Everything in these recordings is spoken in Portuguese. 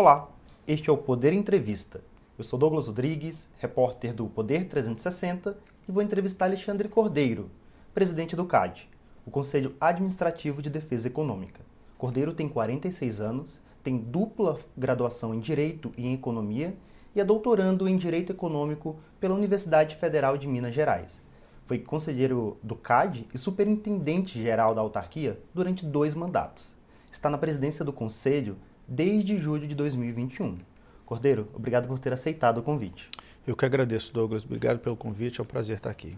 Olá, este é o Poder Entrevista. Eu sou Douglas Rodrigues, repórter do Poder 360 e vou entrevistar Alexandre Cordeiro, presidente do CAD, o Conselho Administrativo de Defesa Econômica. Cordeiro tem 46 anos, tem dupla graduação em Direito e em Economia e é doutorando em Direito Econômico pela Universidade Federal de Minas Gerais. Foi conselheiro do CAD e superintendente geral da autarquia durante dois mandatos. Está na presidência do Conselho desde julho de 2021. Cordeiro, obrigado por ter aceitado o convite. Eu que agradeço, Douglas. Obrigado pelo convite. É um prazer estar aqui.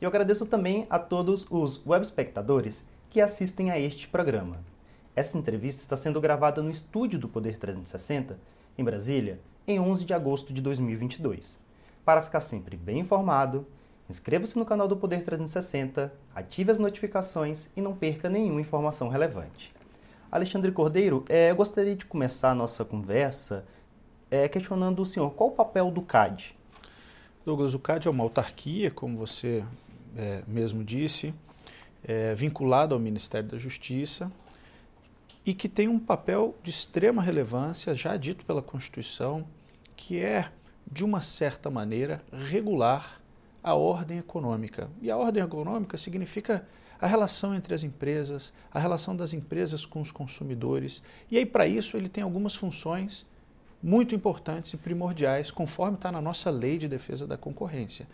E eu agradeço também a todos os web espectadores que assistem a este programa. Essa entrevista está sendo gravada no estúdio do Poder 360, em Brasília, em 11 de agosto de 2022. Para ficar sempre bem informado, inscreva-se no canal do Poder 360, ative as notificações e não perca nenhuma informação relevante. Alexandre Cordeiro, é, eu gostaria de começar a nossa conversa é, questionando o senhor qual o papel do CAD? Douglas, o CAD é uma autarquia, como você é, mesmo disse, é, vinculado ao Ministério da Justiça e que tem um papel de extrema relevância, já dito pela Constituição, que é, de uma certa maneira, regular a ordem econômica. E a ordem econômica significa a relação entre as empresas, a relação das empresas com os consumidores. E aí, para isso, ele tem algumas funções muito importantes e primordiais, conforme está na nossa lei de defesa da concorrência,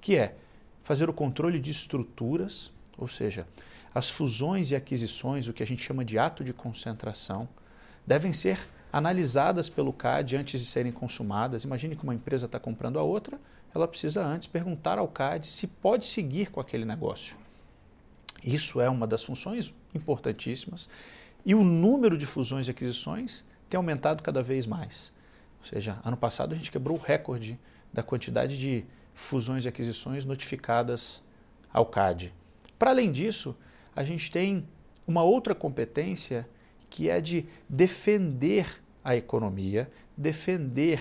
que é fazer o controle de estruturas, ou seja, as fusões e aquisições, o que a gente chama de ato de concentração, devem ser analisadas pelo CAD antes de serem consumadas. Imagine que uma empresa está comprando a outra, ela precisa antes perguntar ao CAD se pode seguir com aquele negócio. Isso é uma das funções importantíssimas. E o número de fusões e aquisições tem aumentado cada vez mais. Ou seja, ano passado a gente quebrou o recorde da quantidade de fusões e aquisições notificadas ao CAD. Para além disso, a gente tem uma outra competência que é de defender a economia, defender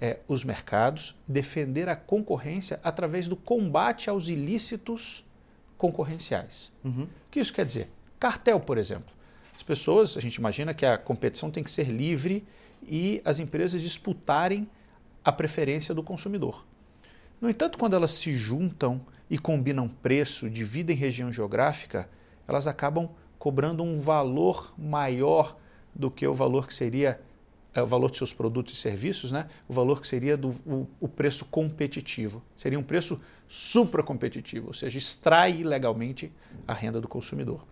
é, os mercados, defender a concorrência através do combate aos ilícitos concorrenciais. Uhum. O que isso quer dizer? Cartel, por exemplo. As pessoas, a gente imagina que a competição tem que ser livre e as empresas disputarem a preferência do consumidor. No entanto, quando elas se juntam e combinam preço, dividem região geográfica, elas acabam cobrando um valor maior do que o valor que seria é, o valor de seus produtos e serviços, né? o valor que seria do, o, o preço competitivo. Seria um preço supracompetitivo, ou seja, extrai ilegalmente a renda do consumidor.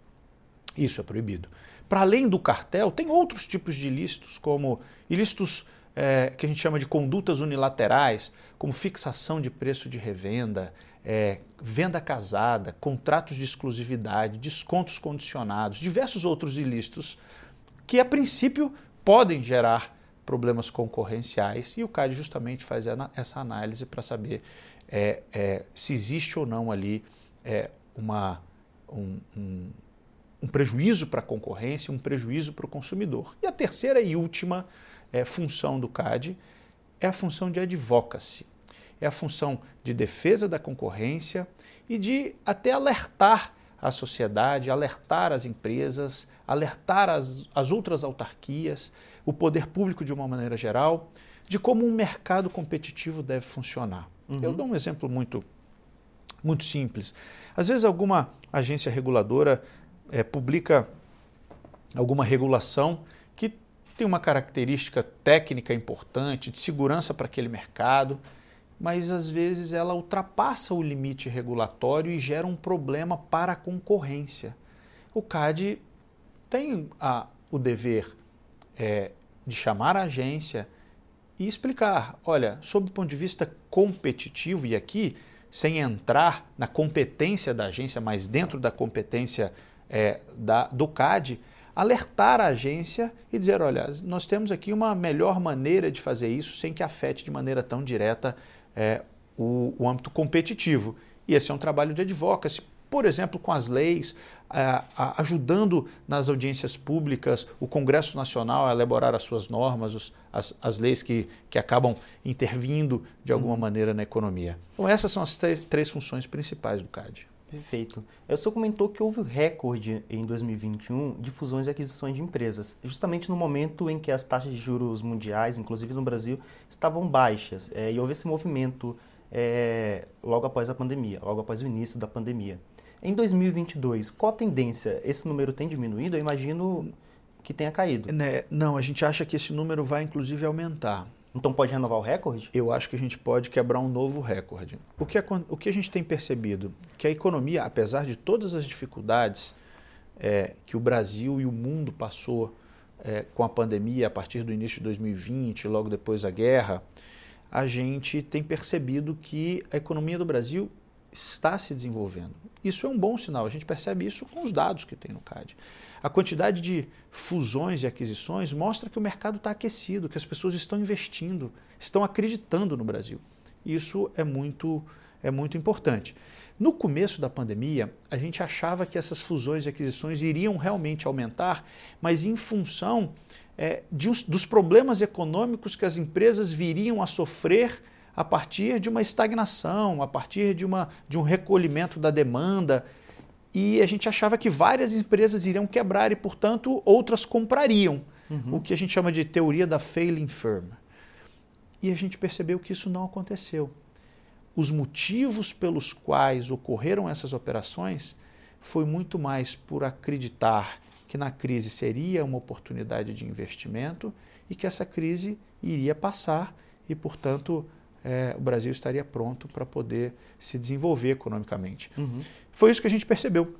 Isso é proibido. Para além do cartel, tem outros tipos de ilícitos, como ilícitos é, que a gente chama de condutas unilaterais, como fixação de preço de revenda, é, venda casada, contratos de exclusividade, descontos condicionados, diversos outros ilícitos que, a princípio, podem gerar problemas concorrenciais e o CAD justamente faz essa análise para saber é, é, se existe ou não ali é, uma, um, um, um prejuízo para a concorrência, um prejuízo para o consumidor. E a terceira e última é, função do CAD é a função de advocacy. É a função de defesa da concorrência e de até alertar a sociedade, alertar as empresas, alertar as, as outras autarquias, o poder público de uma maneira geral, de como um mercado competitivo deve funcionar. Uhum. Eu dou um exemplo muito, muito simples. Às vezes, alguma agência reguladora é, publica alguma regulação que tem uma característica técnica importante, de segurança para aquele mercado, mas às vezes ela ultrapassa o limite regulatório e gera um problema para a concorrência. O CAD tem a, o dever é, de chamar a agência e explicar: olha, sob o ponto de vista competitivo, e aqui sem entrar na competência da agência, mas dentro da competência é, da, do CAD, alertar a agência e dizer: olha, nós temos aqui uma melhor maneira de fazer isso sem que afete de maneira tão direta é, o, o âmbito competitivo. E esse é um trabalho de advocacy, por exemplo, com as leis, ajudando nas audiências públicas o Congresso Nacional a elaborar as suas normas, as, as leis que, que acabam intervindo de alguma uhum. maneira na economia. Então, essas são as três, três funções principais do CAD. Perfeito. O senhor comentou que houve recorde em 2021 de fusões e aquisições de empresas, justamente no momento em que as taxas de juros mundiais, inclusive no Brasil, estavam baixas. É, e houve esse movimento é, logo após a pandemia, logo após o início da pandemia. Em 2022, qual a tendência? Esse número tem diminuído? Eu imagino que tenha caído. Né? Não, a gente acha que esse número vai inclusive aumentar. Então pode renovar o recorde? Eu acho que a gente pode quebrar um novo recorde. O que, o que a gente tem percebido? Que a economia, apesar de todas as dificuldades é, que o Brasil e o mundo passou é, com a pandemia a partir do início de 2020, logo depois da guerra, a gente tem percebido que a economia do Brasil está se desenvolvendo. Isso é um bom sinal, a gente percebe isso com os dados que tem no CAD. A quantidade de fusões e aquisições mostra que o mercado está aquecido, que as pessoas estão investindo, estão acreditando no Brasil. Isso é muito, é muito importante. No começo da pandemia, a gente achava que essas fusões e aquisições iriam realmente aumentar, mas em função é, de, dos problemas econômicos que as empresas viriam a sofrer a partir de uma estagnação, a partir de, uma, de um recolhimento da demanda e a gente achava que várias empresas iriam quebrar e, portanto, outras comprariam, uhum. o que a gente chama de teoria da failing firm. E a gente percebeu que isso não aconteceu. Os motivos pelos quais ocorreram essas operações foi muito mais por acreditar que na crise seria uma oportunidade de investimento e que essa crise iria passar e, portanto, é, o Brasil estaria pronto para poder se desenvolver economicamente. Uhum. Foi isso que a gente percebeu.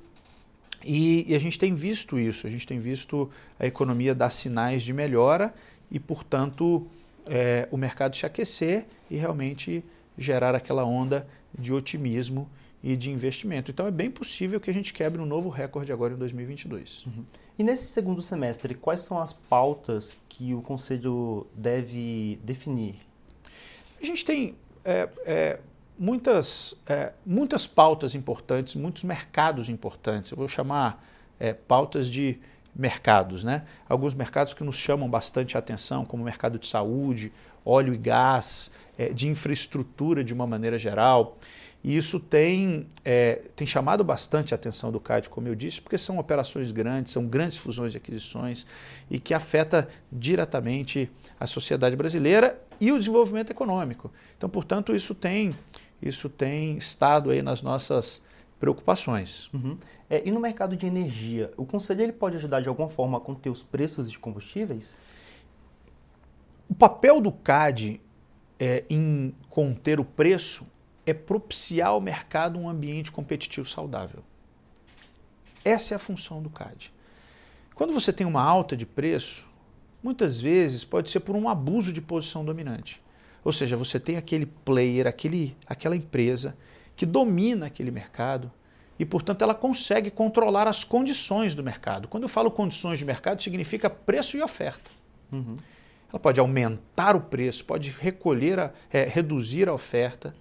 E, e, a gente tem visto isso, a gente tem visto a economia dar sinais de melhora e, portanto, é, o mercado se aquecer e realmente gerar aquela onda de otimismo e de investimento. Então é bem possível que a gente quebre um novo recorde agora em 2022. Uhum. E nesse segundo semestre, quais são as pautas que o Conselho deve definir a gente tem é, é, muitas, é, muitas pautas importantes, muitos mercados importantes. Eu vou chamar é, pautas de mercados, né? Alguns mercados que nos chamam bastante a atenção, como o mercado de saúde, óleo e gás, é, de infraestrutura de uma maneira geral. E isso tem, é, tem chamado bastante a atenção do CAD, como eu disse, porque são operações grandes, são grandes fusões e aquisições e que afeta diretamente a sociedade brasileira e o desenvolvimento econômico. Então, portanto, isso tem, isso tem estado aí nas nossas preocupações. Uhum. É, e no mercado de energia, o conselho ele pode ajudar de alguma forma a conter os preços de combustíveis? O papel do CAD é, em conter o preço é propiciar ao mercado um ambiente competitivo saudável. Essa é a função do CAD. Quando você tem uma alta de preço, muitas vezes pode ser por um abuso de posição dominante. Ou seja, você tem aquele player, aquele, aquela empresa que domina aquele mercado e, portanto, ela consegue controlar as condições do mercado. Quando eu falo condições de mercado, significa preço e oferta. Uhum. Ela pode aumentar o preço, pode recolher, a, é, reduzir a oferta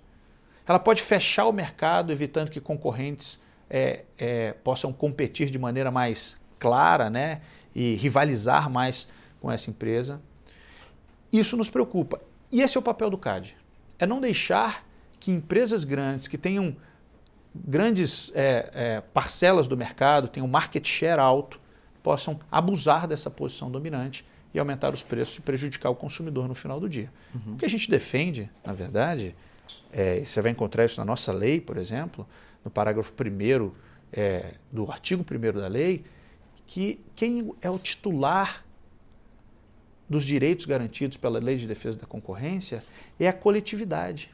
ela pode fechar o mercado, evitando que concorrentes é, é, possam competir de maneira mais clara né, e rivalizar mais com essa empresa. Isso nos preocupa. E esse é o papel do CAD: é não deixar que empresas grandes, que tenham grandes é, é, parcelas do mercado, tenham market share alto, possam abusar dessa posição dominante e aumentar os preços e prejudicar o consumidor no final do dia. Uhum. O que a gente defende, na verdade, é, você vai encontrar isso na nossa lei, por exemplo, no parágrafo 1 é, do artigo 1 da lei, que quem é o titular dos direitos garantidos pela Lei de Defesa da Concorrência é a coletividade.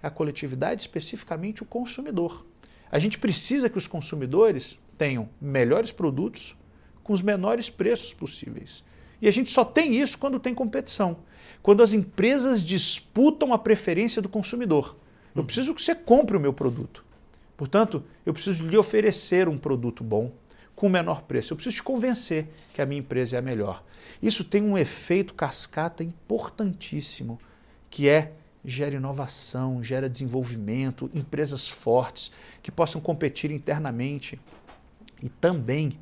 É a coletividade, especificamente o consumidor. A gente precisa que os consumidores tenham melhores produtos com os menores preços possíveis. E a gente só tem isso quando tem competição quando as empresas disputam a preferência do consumidor. Eu hum. preciso que você compre o meu produto. Portanto, eu preciso lhe oferecer um produto bom com menor preço. Eu preciso te convencer que a minha empresa é a melhor. Isso tem um efeito cascata importantíssimo, que é gera inovação, gera desenvolvimento, empresas fortes que possam competir internamente e também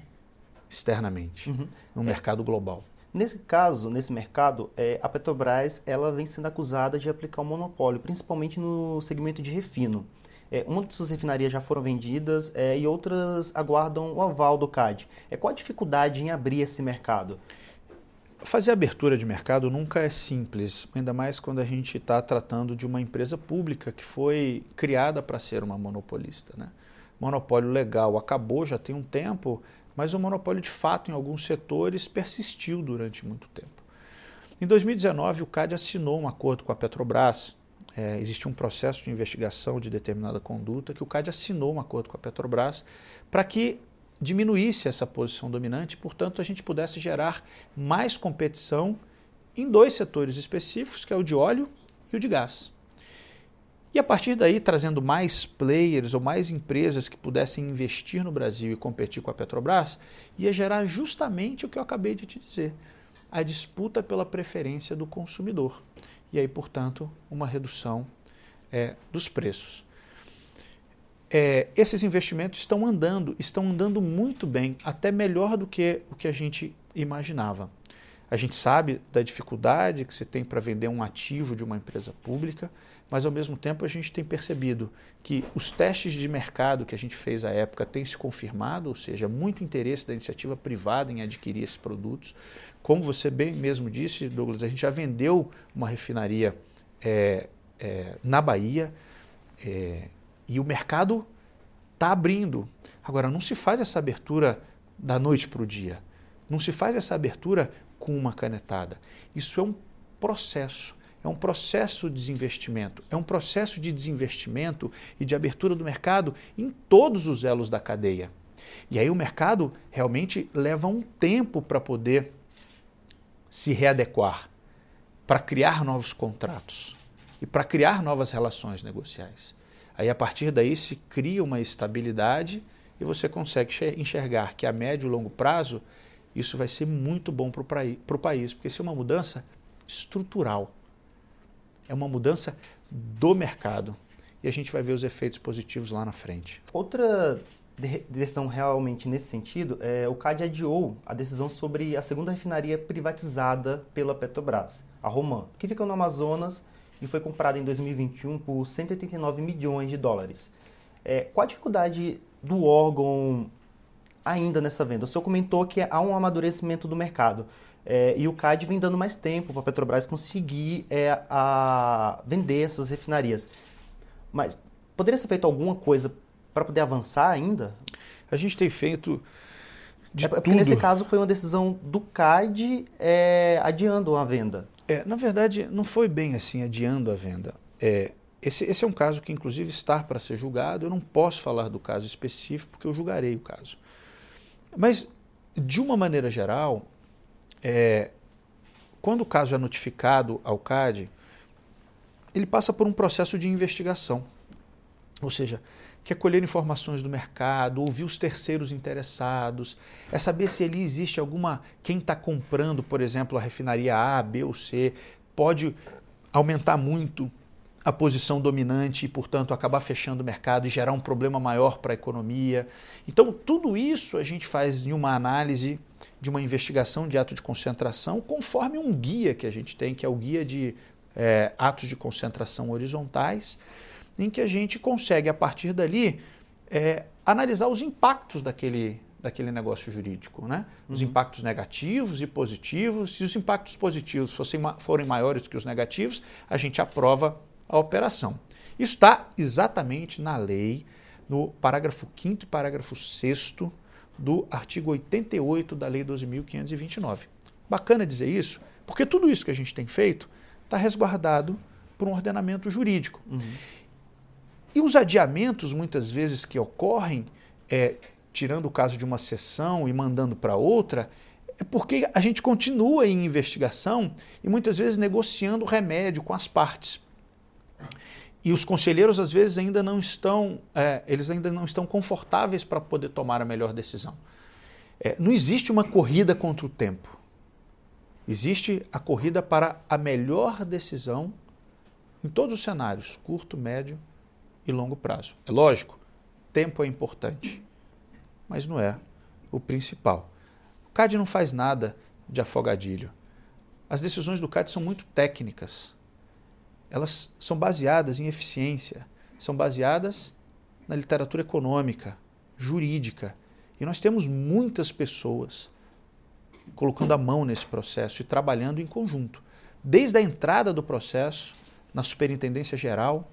externamente uhum. no mercado global. Nesse caso, nesse mercado, é, a Petrobras ela vem sendo acusada de aplicar o um monopólio, principalmente no segmento de refino. É, refinarias já foram vendidas é, e outras aguardam o aval do CAD. É, qual a dificuldade em abrir esse mercado? Fazer abertura de mercado nunca é simples, ainda mais quando a gente está tratando de uma empresa pública que foi criada para ser uma monopolista. Né? Monopólio legal acabou já tem um tempo, mas o monopólio de fato em alguns setores persistiu durante muito tempo. Em 2019, o CAD assinou um acordo com a Petrobras. É, existia um processo de investigação de determinada conduta que o CAD assinou um acordo com a Petrobras para que diminuísse essa posição dominante, portanto, a gente pudesse gerar mais competição em dois setores específicos, que é o de óleo e o de gás. E a partir daí, trazendo mais players ou mais empresas que pudessem investir no Brasil e competir com a Petrobras, ia gerar justamente o que eu acabei de te dizer: a disputa pela preferência do consumidor. E aí, portanto, uma redução é, dos preços é, esses investimentos estão andando, estão andando muito bem, até melhor do que o que a gente imaginava. A gente sabe da dificuldade que se tem para vender um ativo de uma empresa pública, mas ao mesmo tempo a gente tem percebido que os testes de mercado que a gente fez à época têm se confirmado, ou seja, muito interesse da iniciativa privada em adquirir esses produtos. Como você bem mesmo disse, Douglas, a gente já vendeu uma refinaria é, é, na Bahia. É, e o mercado está abrindo. Agora, não se faz essa abertura da noite para o dia. Não se faz essa abertura com uma canetada. Isso é um processo. É um processo de desinvestimento. É um processo de desinvestimento e de abertura do mercado em todos os elos da cadeia. E aí o mercado realmente leva um tempo para poder se readequar, para criar novos contratos e para criar novas relações negociais. Aí a partir daí se cria uma estabilidade e você consegue enxergar que a médio e longo prazo isso vai ser muito bom para o país, porque isso é uma mudança estrutural. É uma mudança do mercado. E a gente vai ver os efeitos positivos lá na frente. Outra decisão realmente nesse sentido, é, o CAD adiou a decisão sobre a segunda refinaria privatizada pela Petrobras, a Roman, que fica no Amazonas e foi comprada em 2021 por 189 milhões de dólares. É, qual a dificuldade do órgão ainda nessa venda? O senhor comentou que há um amadurecimento do mercado. É, e o CAD vem dando mais tempo para a Petrobras conseguir é, a vender essas refinarias. Mas poderia ser feito alguma coisa para poder avançar ainda? A gente tem feito de é, porque tudo. nesse caso foi uma decisão do CAD é, adiando a venda. É, na verdade, não foi bem assim, adiando a venda. É, esse, esse é um caso que, inclusive, está para ser julgado. Eu não posso falar do caso específico, porque eu julgarei o caso. Mas, de uma maneira geral, é, quando o caso é notificado ao CAD, ele passa por um processo de investigação. Ou seja, que é colher informações do mercado, ouvir os terceiros interessados, é saber se ali existe alguma. Quem está comprando, por exemplo, a refinaria A, B ou C, pode aumentar muito a posição dominante e, portanto, acabar fechando o mercado e gerar um problema maior para a economia. Então, tudo isso a gente faz em uma análise de uma investigação de ato de concentração, conforme um guia que a gente tem, que é o guia de é, atos de concentração horizontais em que a gente consegue, a partir dali, é, analisar os impactos daquele, daquele negócio jurídico, né? Os uhum. impactos negativos e positivos. Se os impactos positivos fossem, forem maiores que os negativos, a gente aprova a operação. Isso está exatamente na lei, no parágrafo 5 e parágrafo 6 do artigo 88 da Lei 12.529. Bacana dizer isso, porque tudo isso que a gente tem feito está resguardado por um ordenamento jurídico. Uhum. E os adiamentos, muitas vezes, que ocorrem, é, tirando o caso de uma sessão e mandando para outra, é porque a gente continua em investigação e muitas vezes negociando remédio com as partes. E os conselheiros, às vezes, ainda não estão, é, eles ainda não estão confortáveis para poder tomar a melhor decisão. É, não existe uma corrida contra o tempo. Existe a corrida para a melhor decisão em todos os cenários, curto, médio e longo prazo. É lógico, tempo é importante, mas não é o principal. O CAD não faz nada de afogadilho. As decisões do CAD são muito técnicas. Elas são baseadas em eficiência, são baseadas na literatura econômica, jurídica. E nós temos muitas pessoas colocando a mão nesse processo e trabalhando em conjunto, desde a entrada do processo na Superintendência Geral,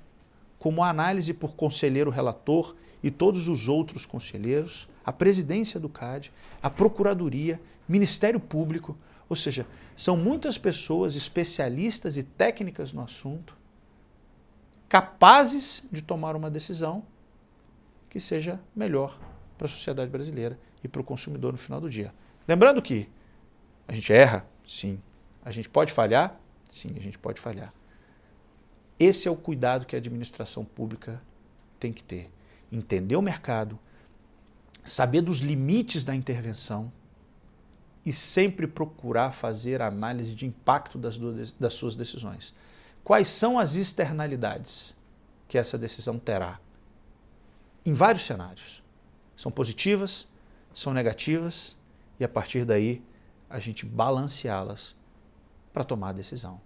como a análise por conselheiro relator e todos os outros conselheiros, a presidência do CAD, a Procuradoria, Ministério Público, ou seja, são muitas pessoas especialistas e técnicas no assunto, capazes de tomar uma decisão que seja melhor para a sociedade brasileira e para o consumidor no final do dia. Lembrando que a gente erra, sim. A gente pode falhar? Sim, a gente pode falhar. Esse é o cuidado que a administração pública tem que ter. Entender o mercado, saber dos limites da intervenção e sempre procurar fazer análise de impacto das, das suas decisões. Quais são as externalidades que essa decisão terá? Em vários cenários. São positivas, são negativas, e a partir daí a gente balanceá-las para tomar a decisão.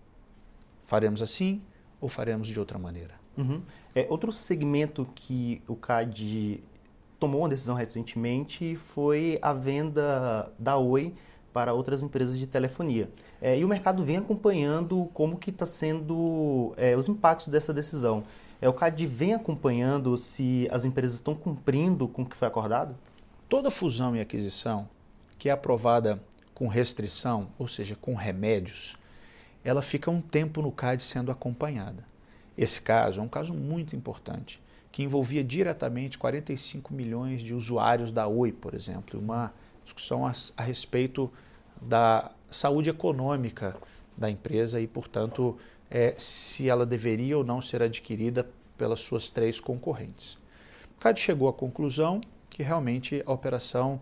Faremos assim ou faremos de outra maneira? Uhum. É, outro segmento que o CAD tomou uma decisão recentemente foi a venda da Oi para outras empresas de telefonia. É, e o mercado vem acompanhando como que está sendo é, os impactos dessa decisão. É, o CAD vem acompanhando se as empresas estão cumprindo com o que foi acordado? Toda fusão e aquisição que é aprovada com restrição, ou seja, com remédios, ela fica um tempo no CAD sendo acompanhada. Esse caso é um caso muito importante, que envolvia diretamente 45 milhões de usuários da Oi, por exemplo, uma discussão a, a respeito da saúde econômica da empresa e, portanto, é, se ela deveria ou não ser adquirida pelas suas três concorrentes. CAD chegou à conclusão que realmente a operação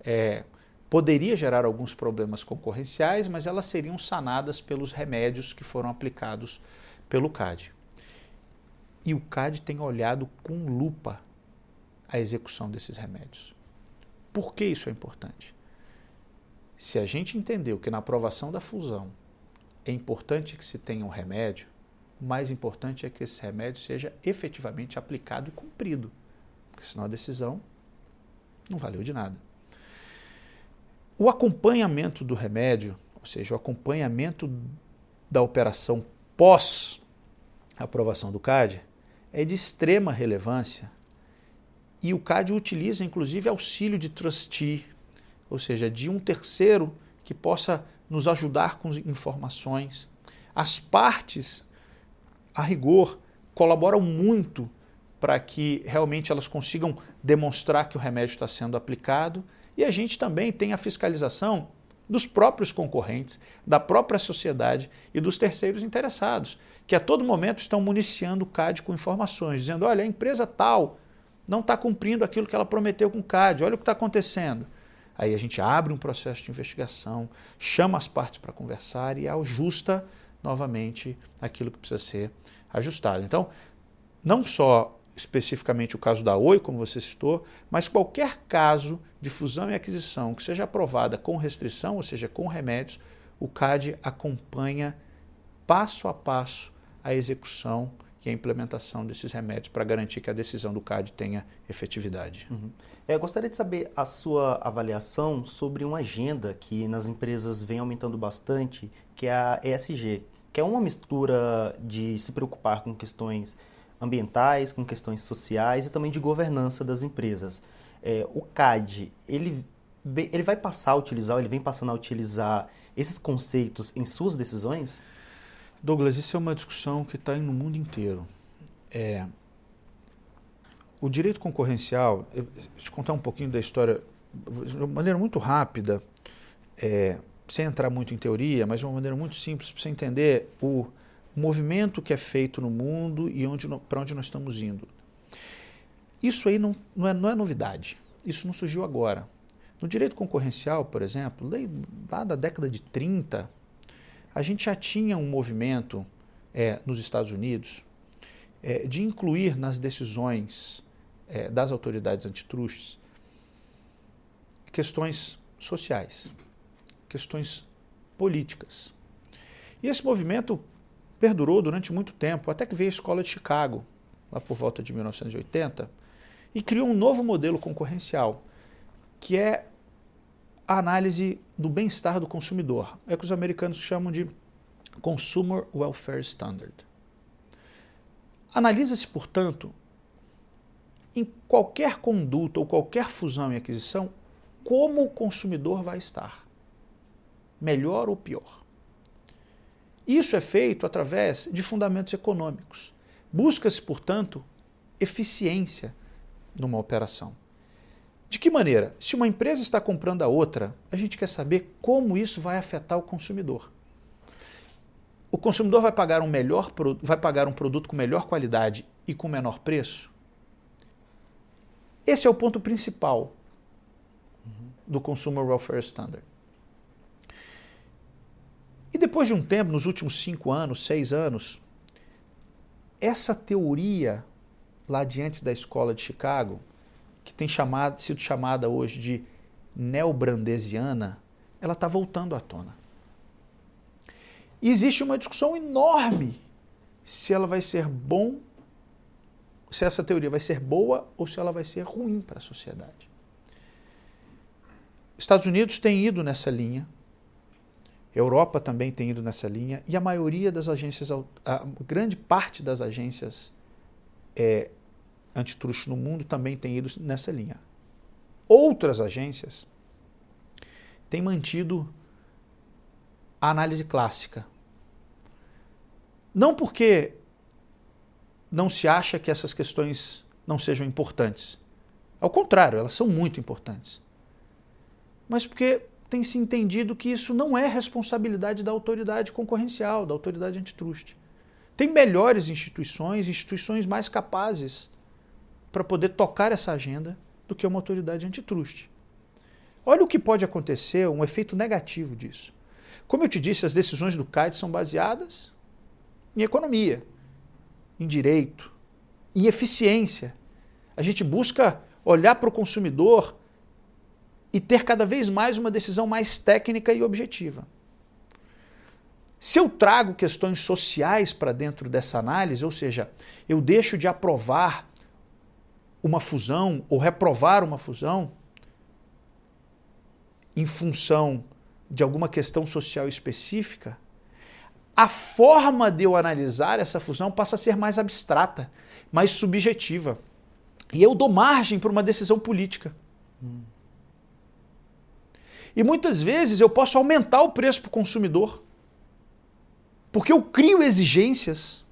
é, poderia gerar alguns problemas concorrenciais, mas elas seriam sanadas pelos remédios que foram aplicados pelo CAD. E o CAD tem olhado com lupa a execução desses remédios. Por que isso é importante? Se a gente entendeu que na aprovação da fusão é importante que se tenha um remédio, o mais importante é que esse remédio seja efetivamente aplicado e cumprido, porque senão a decisão não valeu de nada. O acompanhamento do remédio, ou seja, o acompanhamento da operação pós aprovação do CAD, é de extrema relevância e o CAD utiliza inclusive auxílio de trustee, ou seja, de um terceiro que possa nos ajudar com informações. As partes, a rigor, colaboram muito para que realmente elas consigam demonstrar que o remédio está sendo aplicado e a gente também tem a fiscalização dos próprios concorrentes, da própria sociedade e dos terceiros interessados, que a todo momento estão municiando o CAD com informações, dizendo: olha, a empresa tal não está cumprindo aquilo que ela prometeu com o CAD, olha o que está acontecendo. Aí a gente abre um processo de investigação, chama as partes para conversar e ajusta novamente aquilo que precisa ser ajustado. Então, não só especificamente o caso da Oi, como você citou, mas qualquer caso de fusão e aquisição que seja aprovada com restrição, ou seja, com remédios, o CAD acompanha passo a passo a execução e a implementação desses remédios para garantir que a decisão do CAD tenha efetividade. Uhum. É, gostaria de saber a sua avaliação sobre uma agenda que nas empresas vem aumentando bastante, que é a ESG, que é uma mistura de se preocupar com questões ambientais, com questões sociais e também de governança das empresas. É, o CAD, ele, ele vai passar a utilizar, ele vem passando a utilizar esses conceitos em suas decisões? Douglas, isso é uma discussão que está no mundo inteiro. É, o direito concorrencial, eu, te contar um pouquinho da história de uma maneira muito rápida, é, sem entrar muito em teoria, mas de uma maneira muito simples para você entender o, movimento que é feito no mundo e onde, para onde nós estamos indo. Isso aí não, não, é, não é novidade. Isso não surgiu agora. No direito concorrencial, por exemplo, lá da década de 30, a gente já tinha um movimento é, nos Estados Unidos é, de incluir nas decisões é, das autoridades antitrustes questões sociais, questões políticas. E esse movimento perdurou durante muito tempo, até que veio a escola de Chicago, lá por volta de 1980, e criou um novo modelo concorrencial, que é a análise do bem-estar do consumidor. É o que os americanos chamam de Consumer Welfare Standard. Analisa-se, portanto, em qualquer conduta ou qualquer fusão e aquisição, como o consumidor vai estar, melhor ou pior. Isso é feito através de fundamentos econômicos. Busca-se, portanto, eficiência numa operação. De que maneira? Se uma empresa está comprando a outra, a gente quer saber como isso vai afetar o consumidor. O consumidor vai pagar um melhor vai pagar um produto com melhor qualidade e com menor preço? Esse é o ponto principal do Consumer Welfare Standard. E depois de um tempo, nos últimos cinco anos, seis anos, essa teoria lá de antes da escola de Chicago, que tem chamado, sido chamada hoje de neobrandesiana, ela está voltando à tona. E existe uma discussão enorme se ela vai ser bom, se essa teoria vai ser boa ou se ela vai ser ruim para a sociedade. Estados Unidos tem ido nessa linha, Europa também tem ido nessa linha e a maioria das agências, a grande parte das agências é, antitruste no mundo também tem ido nessa linha. Outras agências têm mantido a análise clássica. Não porque não se acha que essas questões não sejam importantes. Ao contrário, elas são muito importantes. Mas porque tem se entendido que isso não é responsabilidade da autoridade concorrencial, da autoridade antitruste. Tem melhores instituições, instituições mais capazes para poder tocar essa agenda do que uma autoridade antitruste. Olha o que pode acontecer, um efeito negativo disso. Como eu te disse, as decisões do CAD são baseadas em economia, em direito, em eficiência. A gente busca olhar para o consumidor e ter cada vez mais uma decisão mais técnica e objetiva. Se eu trago questões sociais para dentro dessa análise, ou seja, eu deixo de aprovar uma fusão ou reprovar uma fusão em função de alguma questão social específica, a forma de eu analisar essa fusão passa a ser mais abstrata, mais subjetiva. E eu dou margem para uma decisão política. Hum. E muitas vezes eu posso aumentar o preço para o consumidor. Porque eu crio exigências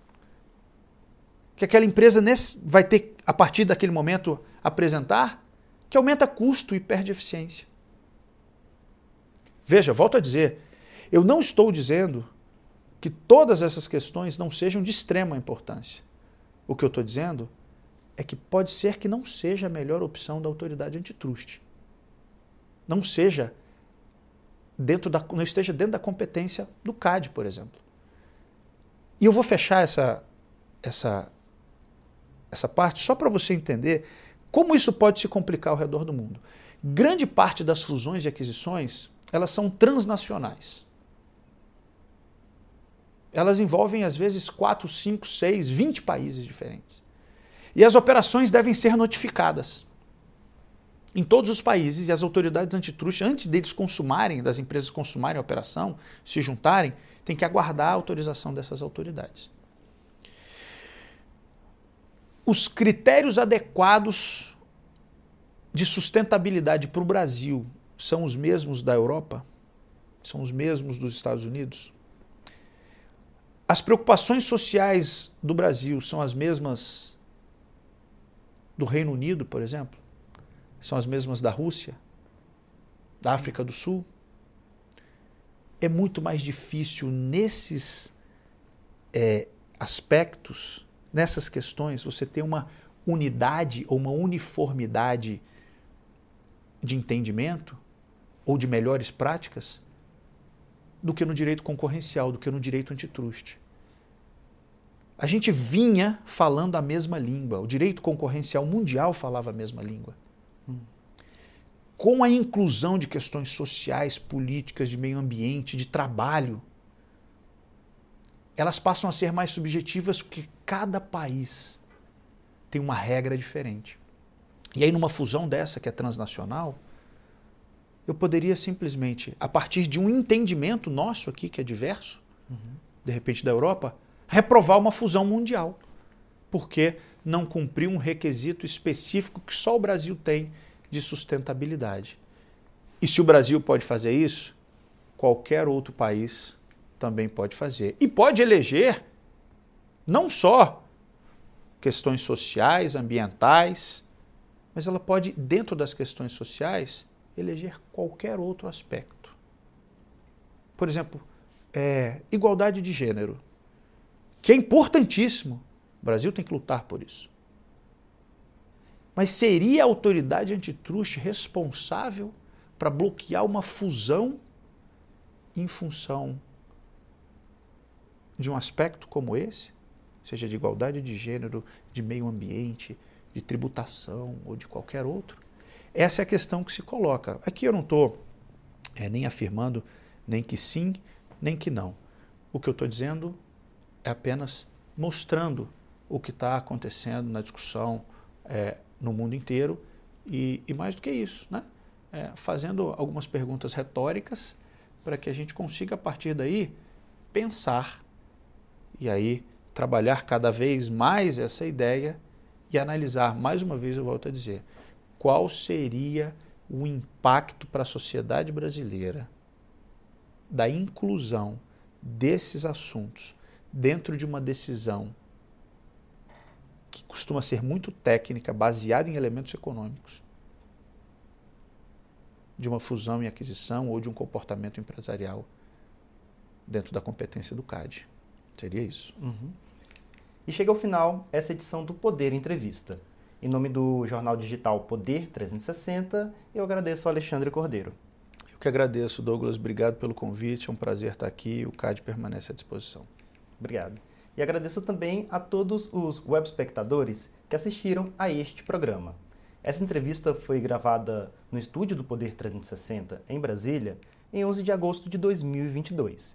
que aquela empresa vai ter, a partir daquele momento, apresentar, que aumenta custo e perde eficiência. Veja, volto a dizer, eu não estou dizendo que todas essas questões não sejam de extrema importância. O que eu estou dizendo é que pode ser que não seja a melhor opção da autoridade antitruste. Não seja dentro da, não esteja dentro da competência do CAD, por exemplo. E eu vou fechar essa, essa, essa parte só para você entender como isso pode se complicar ao redor do mundo. Grande parte das fusões e aquisições elas são transnacionais. Elas envolvem, às vezes, 4, 5, 6, 20 países diferentes. E as operações devem ser notificadas em todos os países e as autoridades antitruste, antes deles consumarem, das empresas consumarem a operação, se juntarem, tem que aguardar a autorização dessas autoridades. Os critérios adequados de sustentabilidade para o Brasil são os mesmos da Europa? São os mesmos dos Estados Unidos? As preocupações sociais do Brasil são as mesmas do Reino Unido, por exemplo? são as mesmas da Rússia, da África do Sul. É muito mais difícil nesses é, aspectos, nessas questões, você ter uma unidade ou uma uniformidade de entendimento ou de melhores práticas do que no direito concorrencial, do que no direito antitruste. A gente vinha falando a mesma língua, o direito concorrencial mundial falava a mesma língua. Com a inclusão de questões sociais, políticas, de meio ambiente, de trabalho, elas passam a ser mais subjetivas porque cada país tem uma regra diferente. E aí, numa fusão dessa que é transnacional, eu poderia simplesmente, a partir de um entendimento nosso aqui, que é diverso, uhum. de repente da Europa, reprovar uma fusão mundial. Porque não cumpriu um requisito específico que só o Brasil tem de sustentabilidade. E se o Brasil pode fazer isso, qualquer outro país também pode fazer. E pode eleger não só questões sociais, ambientais, mas ela pode, dentro das questões sociais, eleger qualquer outro aspecto. Por exemplo, é, igualdade de gênero, que é importantíssimo. O Brasil tem que lutar por isso. Mas seria a autoridade antitruste responsável para bloquear uma fusão em função de um aspecto como esse? Seja de igualdade de gênero, de meio ambiente, de tributação ou de qualquer outro? Essa é a questão que se coloca. Aqui eu não estou é, nem afirmando nem que sim, nem que não. O que eu estou dizendo é apenas mostrando o que está acontecendo na discussão é, no mundo inteiro e, e, mais do que isso, né? É, fazendo algumas perguntas retóricas para que a gente consiga, a partir daí, pensar e aí trabalhar cada vez mais essa ideia e analisar, mais uma vez eu volto a dizer, qual seria o impacto para a sociedade brasileira da inclusão desses assuntos dentro de uma decisão que costuma ser muito técnica, baseada em elementos econômicos, de uma fusão e aquisição ou de um comportamento empresarial dentro da competência do CAD. Seria isso. Uhum. E chega ao final essa edição do Poder Entrevista. Em nome do jornal digital Poder 360, eu agradeço ao Alexandre Cordeiro. Eu que agradeço, Douglas. Obrigado pelo convite. É um prazer estar aqui. O CAD permanece à disposição. Obrigado. E agradeço também a todos os web espectadores que assistiram a este programa. Essa entrevista foi gravada no estúdio do Poder 360, em Brasília, em 11 de agosto de 2022.